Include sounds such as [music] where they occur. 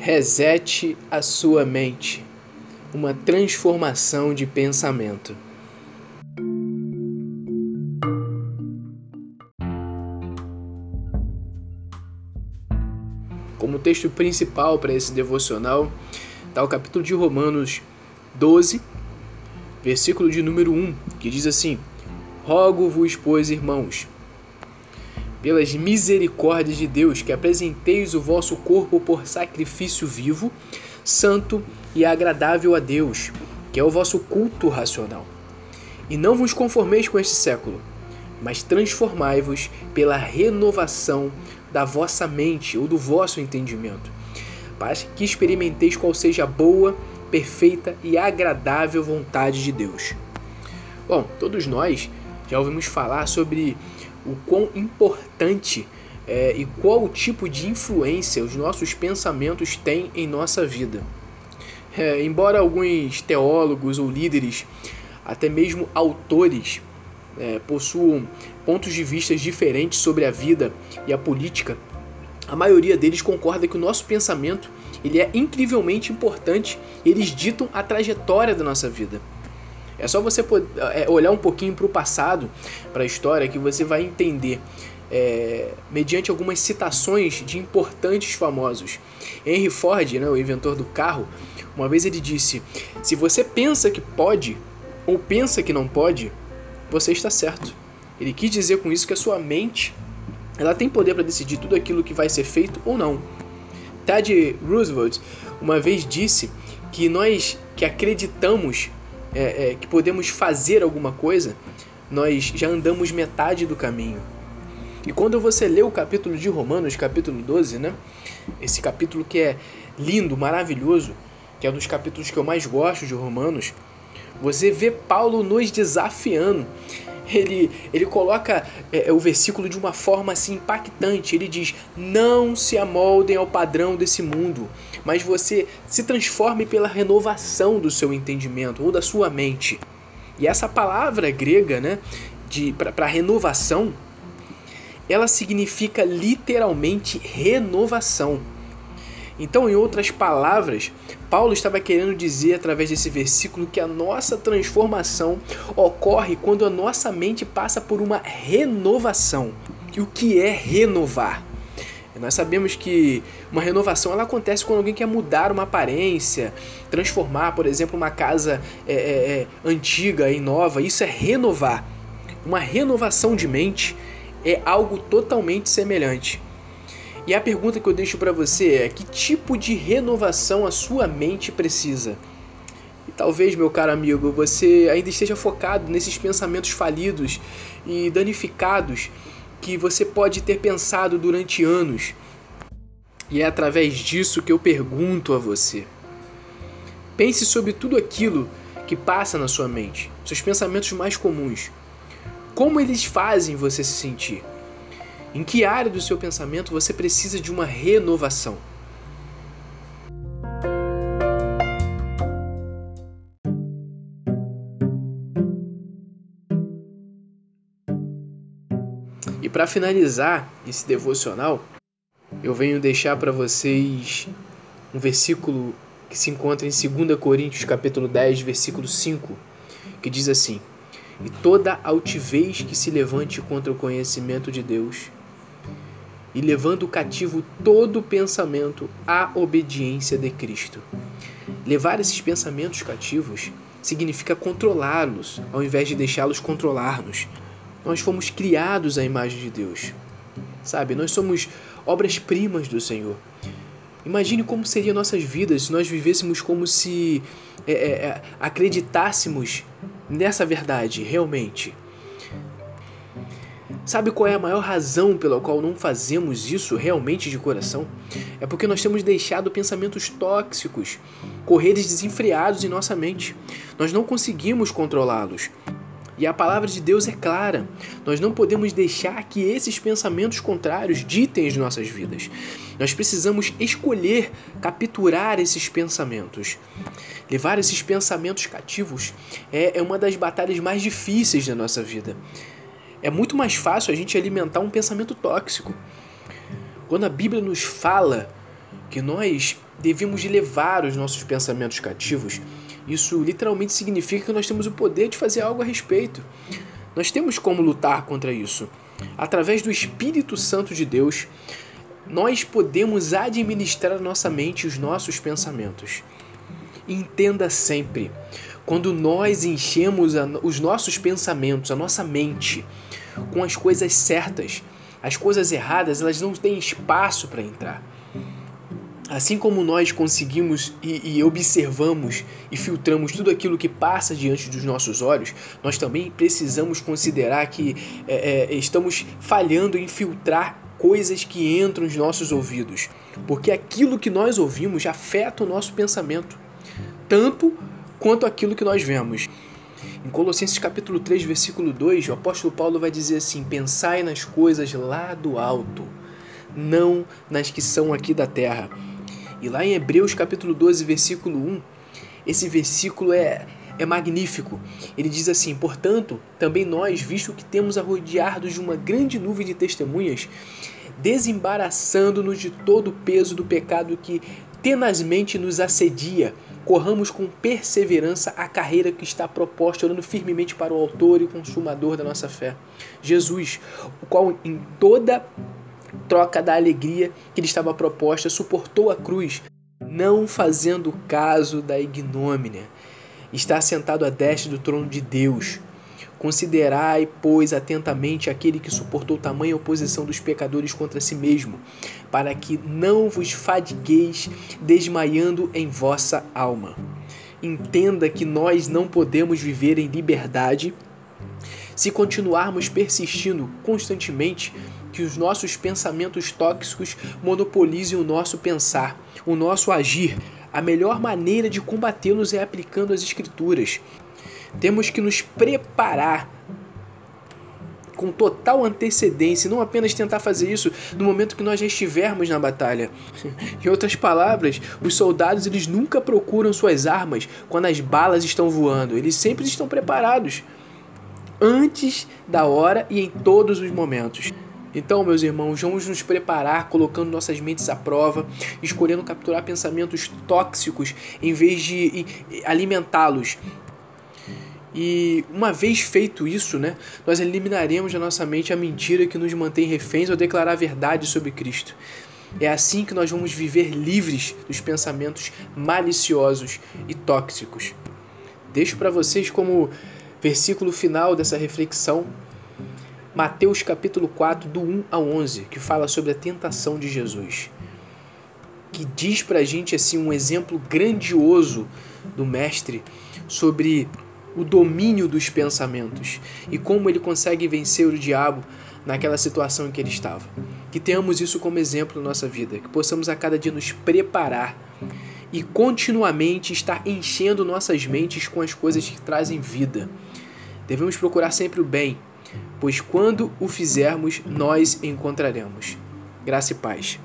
Resete a sua mente. Uma transformação de pensamento. Como texto principal para esse devocional está o capítulo de Romanos 12, versículo de número 1, que diz assim: Rogo-vos, pois, irmãos, pelas misericórdias de Deus, que apresenteis o vosso corpo por sacrifício vivo, santo e agradável a Deus, que é o vosso culto racional. E não vos conformeis com este século, mas transformai-vos pela renovação da vossa mente ou do vosso entendimento, para que experimenteis qual seja a boa, perfeita e agradável vontade de Deus. Bom, todos nós já ouvimos falar sobre o quão importante é, e qual tipo de influência os nossos pensamentos têm em nossa vida. É, embora alguns teólogos ou líderes, até mesmo autores, é, possuam pontos de vista diferentes sobre a vida e a política, a maioria deles concorda que o nosso pensamento ele é incrivelmente importante e eles ditam a trajetória da nossa vida. É só você é, olhar um pouquinho para o passado, para a história, que você vai entender, é, mediante algumas citações de importantes famosos. Henry Ford, né, o inventor do carro, uma vez ele disse: Se você pensa que pode ou pensa que não pode, você está certo. Ele quis dizer com isso que a sua mente ela tem poder para decidir tudo aquilo que vai ser feito ou não. Teddy Roosevelt uma vez disse que nós que acreditamos é, é, que podemos fazer alguma coisa, nós já andamos metade do caminho. E quando você lê o capítulo de Romanos, capítulo 12, né? Esse capítulo que é lindo, maravilhoso, que é um dos capítulos que eu mais gosto de Romanos, você vê Paulo nos desafiando ele, ele coloca é, é, o versículo de uma forma assim impactante. Ele diz: Não se amoldem ao padrão desse mundo, mas você se transforme pela renovação do seu entendimento ou da sua mente. E essa palavra grega, né, para renovação, ela significa literalmente renovação. Então, em outras palavras, Paulo estava querendo dizer através desse versículo que a nossa transformação ocorre quando a nossa mente passa por uma renovação. E o que é renovar? Nós sabemos que uma renovação ela acontece quando alguém quer mudar uma aparência, transformar, por exemplo, uma casa é, é, é antiga em nova. Isso é renovar. Uma renovação de mente é algo totalmente semelhante. E a pergunta que eu deixo para você é: que tipo de renovação a sua mente precisa? E talvez, meu caro amigo, você ainda esteja focado nesses pensamentos falidos e danificados que você pode ter pensado durante anos. E é através disso que eu pergunto a você. Pense sobre tudo aquilo que passa na sua mente, seus pensamentos mais comuns. Como eles fazem você se sentir? Em que área do seu pensamento você precisa de uma renovação? E para finalizar esse devocional, eu venho deixar para vocês um versículo que se encontra em 2 Coríntios capítulo 10, versículo 5, que diz assim: "E toda altivez que se levante contra o conhecimento de Deus, e levando cativo todo pensamento à obediência de Cristo. Levar esses pensamentos cativos significa controlá-los, ao invés de deixá-los controlar-nos. Nós fomos criados à imagem de Deus. Sabe, nós somos obras-primas do Senhor. Imagine como seriam nossas vidas se nós vivêssemos como se é, é, é acreditássemos nessa verdade realmente. Sabe qual é a maior razão pela qual não fazemos isso realmente de coração? É porque nós temos deixado pensamentos tóxicos correres desenfreados em nossa mente. Nós não conseguimos controlá-los. E a palavra de Deus é clara. Nós não podemos deixar que esses pensamentos contrários ditem as nossas vidas. Nós precisamos escolher capturar esses pensamentos. Levar esses pensamentos cativos é, é uma das batalhas mais difíceis da nossa vida é muito mais fácil a gente alimentar um pensamento tóxico. Quando a Bíblia nos fala que nós devemos levar os nossos pensamentos cativos, isso literalmente significa que nós temos o poder de fazer algo a respeito. Nós temos como lutar contra isso. Através do Espírito Santo de Deus, nós podemos administrar a nossa mente e os nossos pensamentos. Entenda sempre, quando nós enchemos os nossos pensamentos, a nossa mente, com as coisas certas, as coisas erradas, elas não têm espaço para entrar. Assim como nós conseguimos e, e, observamos e filtramos tudo aquilo que passa diante dos nossos olhos, nós também precisamos considerar que é, é, estamos falhando em filtrar coisas que entram nos nossos ouvidos, porque aquilo que nós ouvimos afeta o nosso pensamento, tanto quanto aquilo que nós vemos. Em Colossenses capítulo 3, versículo 2, o apóstolo Paulo vai dizer assim: "Pensai nas coisas lá do alto, não nas que são aqui da terra." E lá em Hebreus capítulo 12, versículo 1, esse versículo é, é magnífico. Ele diz assim: Portanto, também nós, visto que temos a de uma grande nuvem de testemunhas, desembaraçando-nos de todo o peso do pecado que tenazmente nos assedia, corramos com perseverança a carreira que está proposta, olhando firmemente para o Autor e Consumador da nossa fé, Jesus, o qual em toda troca da alegria que lhe estava proposta, suportou a cruz, não fazendo caso da ignomínia. Está sentado à destra do trono de Deus. Considerai, pois, atentamente aquele que suportou tamanha oposição dos pecadores contra si mesmo, para que não vos fadigueis desmaiando em vossa alma. Entenda que nós não podemos viver em liberdade se continuarmos persistindo constantemente que os nossos pensamentos tóxicos monopolizem o nosso pensar, o nosso agir. A melhor maneira de combatê-los é aplicando as Escrituras. Temos que nos preparar com total antecedência, não apenas tentar fazer isso no momento que nós já estivermos na batalha. [laughs] Em outras palavras, os soldados eles nunca procuram suas armas quando as balas estão voando, eles sempre estão preparados antes da hora e em todos os momentos. Então, meus irmãos, vamos nos preparar colocando nossas mentes à prova, escolhendo capturar pensamentos tóxicos em vez de alimentá-los. E uma vez feito isso, né, nós eliminaremos da nossa mente a mentira que nos mantém reféns ao declarar a verdade sobre Cristo. É assim que nós vamos viver livres dos pensamentos maliciosos e tóxicos. Deixo para vocês como versículo final dessa reflexão Mateus capítulo 4, do 1 ao 11, que fala sobre a tentação de Jesus. Que diz pra gente assim um exemplo grandioso do mestre sobre o domínio dos pensamentos e como ele consegue vencer o diabo naquela situação em que ele estava. Que tenhamos isso como exemplo na nossa vida, que possamos a cada dia nos preparar e continuamente estar enchendo nossas mentes com as coisas que trazem vida. Devemos procurar sempre o bem, pois quando o fizermos, nós encontraremos. Graça e paz.